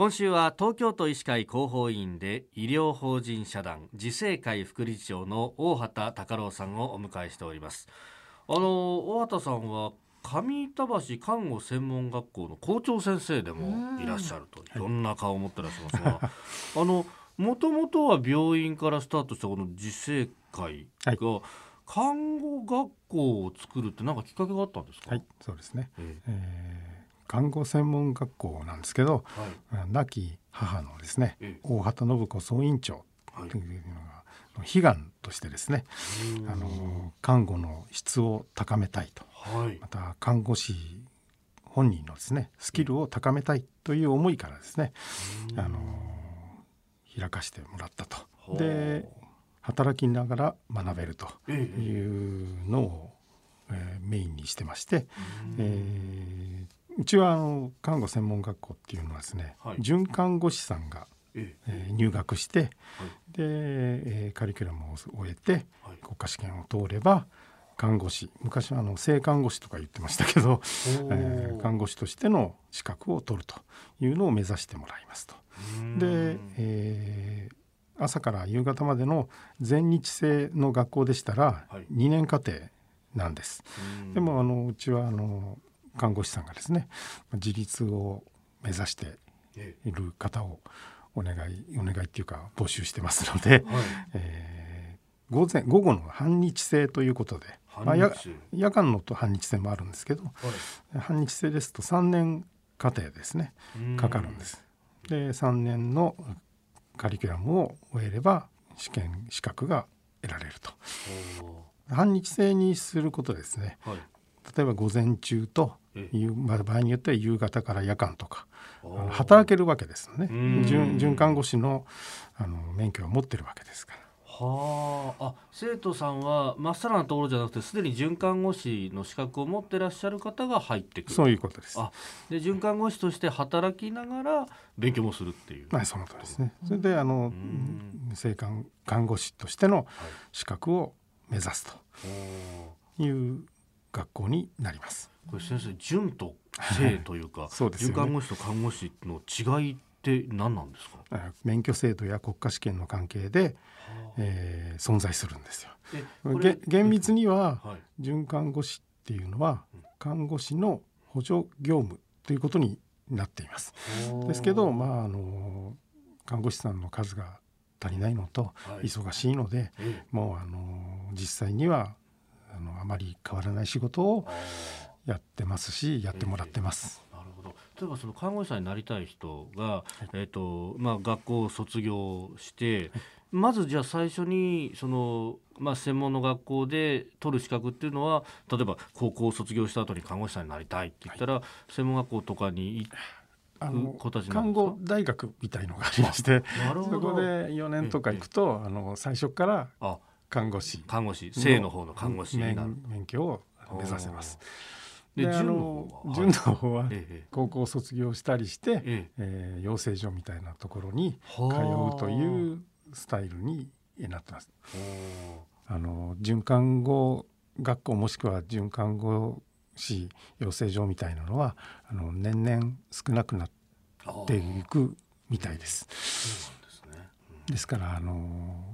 今週は東京都医師会広報委員で医療法人社団自生会副理事長の大畑隆郎さんをお迎えしております。あの大畑さんは上板橋看護専門学校の校長先生でもいらっしゃるとい。ろんな顔を持ってらっしゃいますが、はい、あのもともとは病院からスタートしたこの自生会が、はい。看護学校を作るって何かきっかけがあったんですか？はい、そうですね。えー、えー、看護専門学校なんですけど、はい、亡き母のですね、えー、大畑信子総院長とい。うのが、悲願としてですね、あの看護の質を高めたいと、はい、また看護師本人のですねスキルを高めたいという思いからですね、あの開かしてもらったと。で働きながら学べるというのを、えー、メインにしてまして、えー、うちはあの看護専門学校っていうのはですね、はい、准看護師さんが、えー、入学して、はい、で、えー、カリキュラムを終えて、はい、国家試験を通れば看護師昔はあの性看護師とか言ってましたけど、えー、看護師としての資格を取るというのを目指してもらいますと。で、えー、朝から夕方までの全日制の学校でしたら2年課程なんです。はい、でもあのうちはあの看護師さんがですね自立を目指している方をお願いお願いっていうか募集してますので、はい、えー、午前午後の半日制ということで、まあ、夜間のと半日制もあるんですけど、はい、半日制ですと3年課程ですねかかるんです。で3年のカリキュラムを終えれば試験資格が得られると。半日制にすることですね、はい、例えば午前中という、まあ、場合によっては夕方から夜間とか働けるわけですよね准准看護師のあの免許を持ってるわけですから。はあ、あ生徒さんはまっさらなところじゃなくてすでに准看護師の資格を持ってらっしゃる方が入ってくる。そういうことです。あで准看護師として働きながら勉強もするっていう。まあその通りですね。それであの生看看護師としての資格を目指すという学校になります。これ先生準と正というか、そうです看護師と看護師の違いって何なんですか？免許制度や国家試験の関係で、えー、存在するんですよ。厳密には、はい、准看護師っていうのは看護師の補助業務ということになっています。ですけど、まあ、あの看護師さんの数が足りないのと、忙しいので、もうあの実際にはまり変わらない仕事をやってますしやってもらってます。なるほど。例えばその看護師さんになりたい人が、えーとまあ、学校を卒業して、まずじゃあ最初にその、まあ、専門の学校で取る資格っていうのは例えば高校を卒業した後に看護師さんになりたいって言ったら、はい、専門学校とかに行あの看護大学みたいのがありましてそこで4年とか行くとあの最初から看護師。看護師。正の方の看護師免免許を目指せます。であの純の方は。高校卒業したりして、ええ。えー、養成所みたいなところに通うというスタイルになってます。あの循環後学校もしくは循環後師養成所みたいなのはあの年々少なくなっていくみたいです。ですね。うん、ですからあの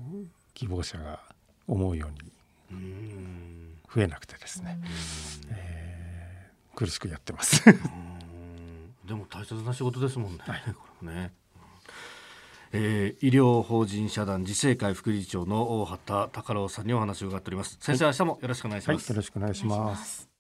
希望者が思うように増えなくてですね、えー、苦しくやってます。でも大切な仕事ですもんね。はい、これね。えー、医療法人社団自生会副理事長の大畑隆郎さんにお話を伺っております。先生、はい、明日もよろしくお願いします、はい、よろしくお願いします